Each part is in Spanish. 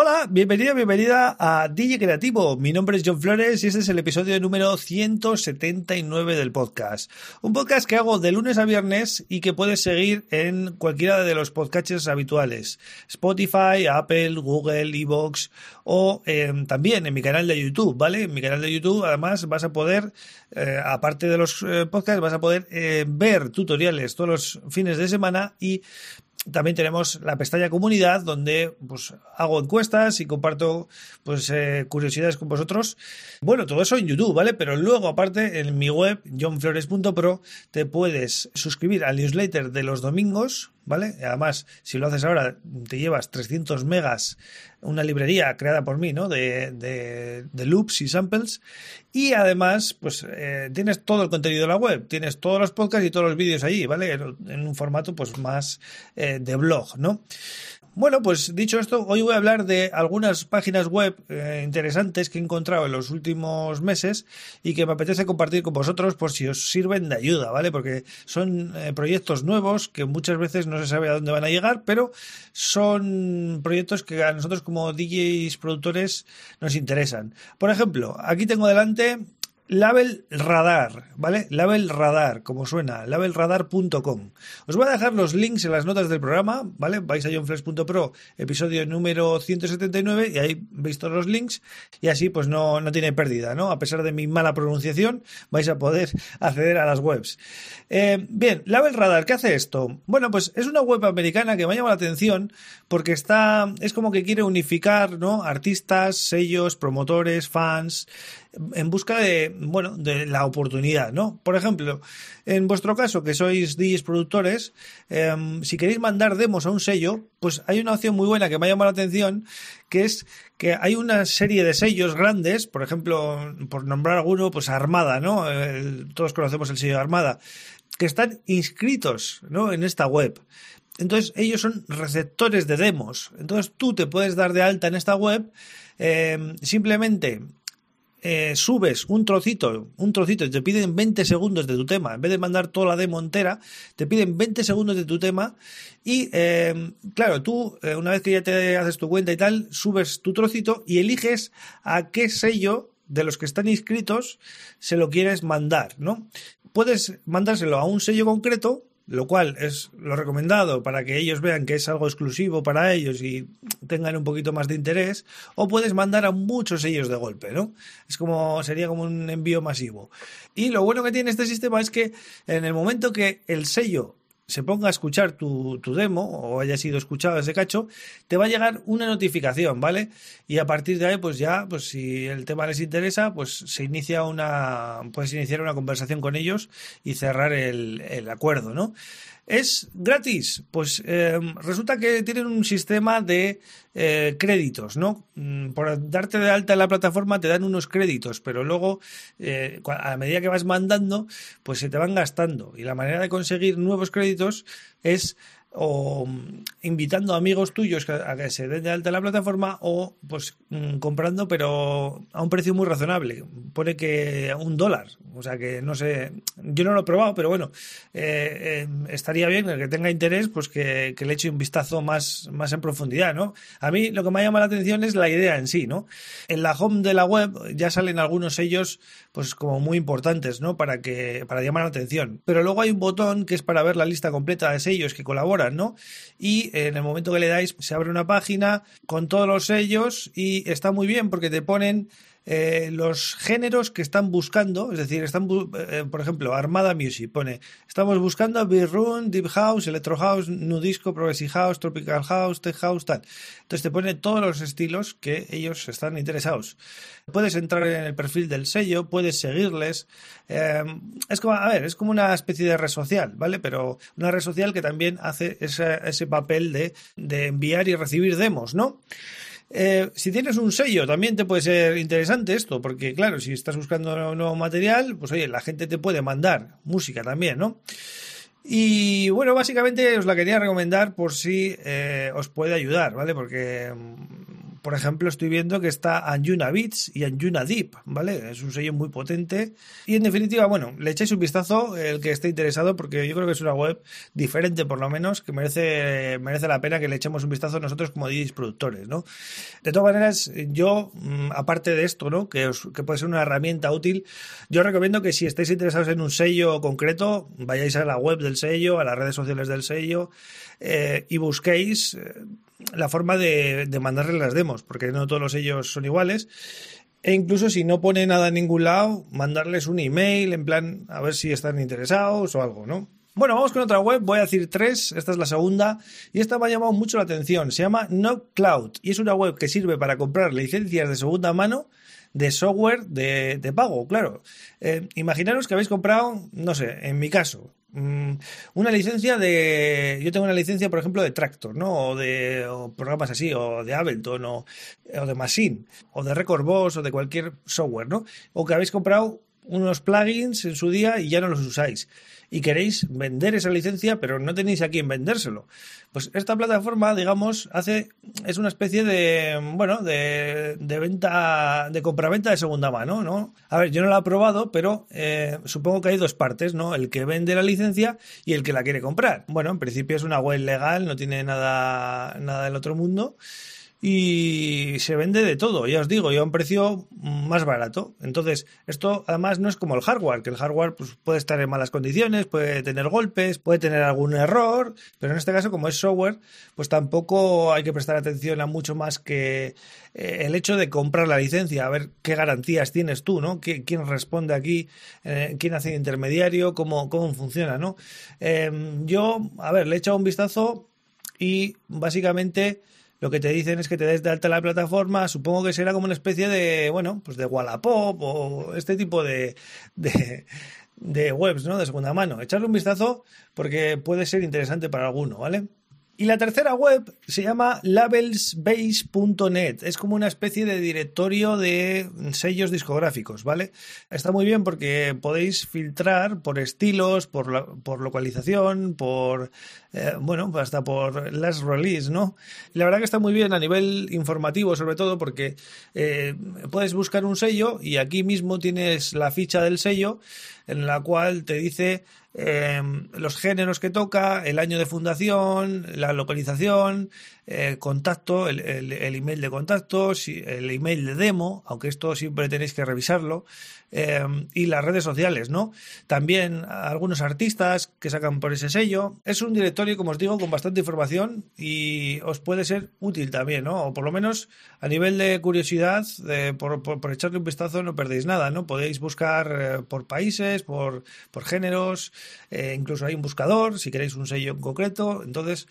Hola, bienvenida, bienvenida a DJ Creativo. Mi nombre es John Flores y este es el episodio número 179 del podcast. Un podcast que hago de lunes a viernes y que puedes seguir en cualquiera de los podcasts habituales. Spotify, Apple, Google, Evox o em, también en mi canal de YouTube, ¿vale? En mi canal de YouTube además vas a poder, eh, aparte de los eh, podcasts, vas a poder eh, ver tutoriales todos los fines de semana y también tenemos la pestaña comunidad donde pues hago encuestas y comparto pues eh, curiosidades con vosotros. Bueno, todo eso en YouTube, ¿vale? Pero luego aparte en mi web johnflores.pro te puedes suscribir al newsletter de los domingos, ¿vale? Además, si lo haces ahora te llevas 300 megas una librería creada por mí, ¿no? De, de, loops y samples. Y además, pues eh, tienes todo el contenido de la web, tienes todos los podcasts y todos los vídeos allí, ¿vale? En, un formato pues más eh, de blog, ¿no? Bueno, pues dicho esto, hoy voy a hablar de algunas páginas web eh, interesantes que he encontrado en los últimos meses y que me apetece compartir con vosotros por si os sirven de ayuda, ¿vale? Porque son eh, proyectos nuevos que muchas veces no se sabe a dónde van a llegar, pero son proyectos que a nosotros como DJs productores nos interesan. Por ejemplo, aquí tengo delante Label Radar, ¿vale? Label Radar, como suena, labelradar.com. Os voy a dejar los links en las notas del programa, ¿vale? Vais a johnflex.pro, episodio número 179, y ahí veis todos los links, y así pues no, no tiene pérdida, ¿no? A pesar de mi mala pronunciación, vais a poder acceder a las webs. Eh, bien, Label Radar, ¿qué hace esto? Bueno, pues es una web americana que me ha llamado la atención porque está, es como que quiere unificar, ¿no? Artistas, sellos, promotores, fans, en busca de, bueno, de la oportunidad, ¿no? Por ejemplo, en vuestro caso, que sois DJs productores, em, si queréis mandar demos a un sello, pues hay una opción muy buena que me ha llamado la atención, que es que hay una serie de sellos grandes, por ejemplo, por nombrar alguno, pues Armada, ¿no? todos conocemos el sello Armada, que están inscritos, ¿no? En esta web. Entonces, ellos son receptores de demos. Entonces, tú te puedes dar de alta en esta web em, simplemente eh, subes un trocito, un trocito te piden 20 segundos de tu tema, en vez de mandar toda la demo entera, te piden 20 segundos de tu tema y eh, claro, tú eh, una vez que ya te haces tu cuenta y tal, subes tu trocito y eliges a qué sello de los que están inscritos se lo quieres mandar, ¿no? Puedes mandárselo a un sello concreto lo cual es lo recomendado para que ellos vean que es algo exclusivo para ellos y tengan un poquito más de interés, o puedes mandar a muchos sellos de golpe, ¿no? Es como, sería como un envío masivo. Y lo bueno que tiene este sistema es que en el momento que el sello se ponga a escuchar tu, tu, demo o haya sido escuchado ese cacho, te va a llegar una notificación, ¿vale? Y a partir de ahí, pues ya, pues si el tema les interesa, pues se inicia una, puedes iniciar una conversación con ellos y cerrar el, el acuerdo, ¿no? ¿Es gratis? Pues eh, resulta que tienen un sistema de eh, créditos, ¿no? Mm, por darte de alta en la plataforma te dan unos créditos, pero luego eh, a medida que vas mandando, pues se te van gastando. Y la manera de conseguir nuevos créditos es o mm, invitando amigos tuyos a que se den de alta la plataforma o pues mm, comprando pero a un precio muy razonable pone que un dólar o sea que no sé yo no lo he probado pero bueno eh, eh, estaría bien el que tenga interés pues que, le eche un vistazo más, más en profundidad ¿no? a mí lo que me llama la atención es la idea en sí ¿no? en la home de la web ya salen algunos sellos pues como muy importantes ¿no? para que para llamar la atención pero luego hay un botón que es para ver la lista completa de sellos que colaboran ¿no? Y en el momento que le dais, se abre una página con todos los sellos y está muy bien porque te ponen eh, los géneros que están buscando, es decir, están, eh, por ejemplo, Armada Music pone, estamos buscando Beat Room, Deep House, Electro House, New Disco, Progressive House, Tropical House, Tech House, tal. Entonces te pone todos los estilos que ellos están interesados. Puedes entrar en el perfil del sello, puedes seguirles. Eh, es como, a ver, es como una especie de red social, ¿vale? Pero una red social que también hace ese, ese papel de, de enviar y recibir demos, ¿no? Eh, si tienes un sello, también te puede ser interesante esto, porque claro, si estás buscando nuevo material, pues oye, la gente te puede mandar música también, ¿no? Y bueno, básicamente os la quería recomendar por si eh, os puede ayudar, ¿vale? Porque por ejemplo, estoy viendo que está Anjuna Beats y Anjuna Deep, ¿vale? Es un sello muy potente. Y en definitiva, bueno, le echáis un vistazo el que esté interesado, porque yo creo que es una web diferente, por lo menos, que merece, merece la pena que le echemos un vistazo nosotros como DJs productores, ¿no? De todas maneras, yo, mm, aparte de esto, ¿no? Que, que puede ser una herramienta útil, yo recomiendo que si estáis interesados en un sello concreto, vayáis a la web del sello, a las redes sociales del sello, eh, y busquéis eh, la forma de, de mandarles las demos, porque no todos los son iguales. E incluso si no pone nada en ningún lado, mandarles un email en plan a ver si están interesados o algo, ¿no? Bueno, vamos con otra web, voy a decir tres, esta es la segunda, y esta me ha llamado mucho la atención, se llama NoCloud, y es una web que sirve para comprar licencias de segunda mano de software de, de pago, claro. Eh, imaginaros que habéis comprado, no sé, en mi caso, Mm, una licencia de. Yo tengo una licencia, por ejemplo, de Tractor, ¿no? O de programas así, o de Ableton, o, o de Machine, o de Record Boss, o de cualquier software, ¿no? O que habéis comprado unos plugins en su día y ya no los usáis y queréis vender esa licencia, pero no tenéis a quién vendérselo. Pues esta plataforma, digamos, hace, es una especie de, bueno, de, de venta, de compraventa de segunda mano, ¿no? A ver, yo no la he probado, pero eh, supongo que hay dos partes, ¿no? El que vende la licencia y el que la quiere comprar. Bueno, en principio es una web legal, no tiene nada, nada del otro mundo y se vende de todo, ya os digo, y a un precio más barato. Entonces, esto además no es como el hardware, que el hardware pues, puede estar en malas condiciones, puede tener golpes, puede tener algún error, pero en este caso, como es software, pues tampoco hay que prestar atención a mucho más que eh, el hecho de comprar la licencia, a ver qué garantías tienes tú, ¿no? ¿Quién responde aquí? Eh, ¿Quién hace intermediario? ¿Cómo, cómo funciona, no? Em, yo, a ver, le he echado un vistazo y básicamente lo que te dicen es que te des de alta la plataforma, supongo que será como una especie de, bueno, pues de Wallapop o este tipo de, de, de webs, ¿no? De segunda mano. Echarle un vistazo porque puede ser interesante para alguno, ¿vale? Y la tercera web se llama labelsbase.net. Es como una especie de directorio de sellos discográficos, ¿vale? Está muy bien porque podéis filtrar por estilos, por, por localización, por, eh, bueno, hasta por las release, ¿no? la verdad que está muy bien a nivel informativo, sobre todo porque eh, puedes buscar un sello y aquí mismo tienes la ficha del sello en la cual te dice eh, los géneros que toca, el año de fundación, la localización, eh, contacto, el, el, email de contacto, el email de demo, aunque esto siempre tenéis que revisarlo, eh, y las redes sociales, ¿no? También algunos artistas que sacan por ese sello. Es un directorio, como os digo, con bastante información y os puede ser útil también, ¿no? O por lo menos a nivel de curiosidad, por, por, echarle un vistazo no perdéis nada, ¿no? Podéis buscar por países, por, por géneros, incluso hay un buscador si queréis un sello en concreto. Entonces,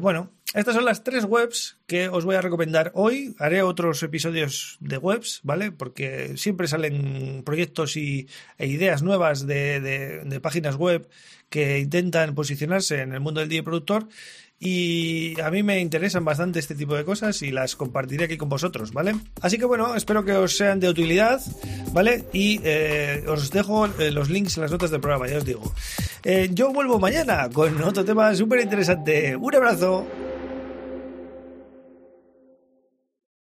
bueno, estas son las tres webs que os voy a recomendar hoy. Haré otros episodios de webs, ¿vale? Porque siempre salen proyectos y, e ideas nuevas de, de, páginas web que intentan posicionarse en el mundo del DJ productor. Y a mí me interesan bastante este tipo de cosas y las compartiré aquí con vosotros, ¿vale? Así que bueno, espero que os sean de utilidad, ¿vale? Y eh, os dejo eh, los links en las notas del programa, ya os digo. Eh, yo vuelvo mañana con otro tema súper interesante. Un abrazo.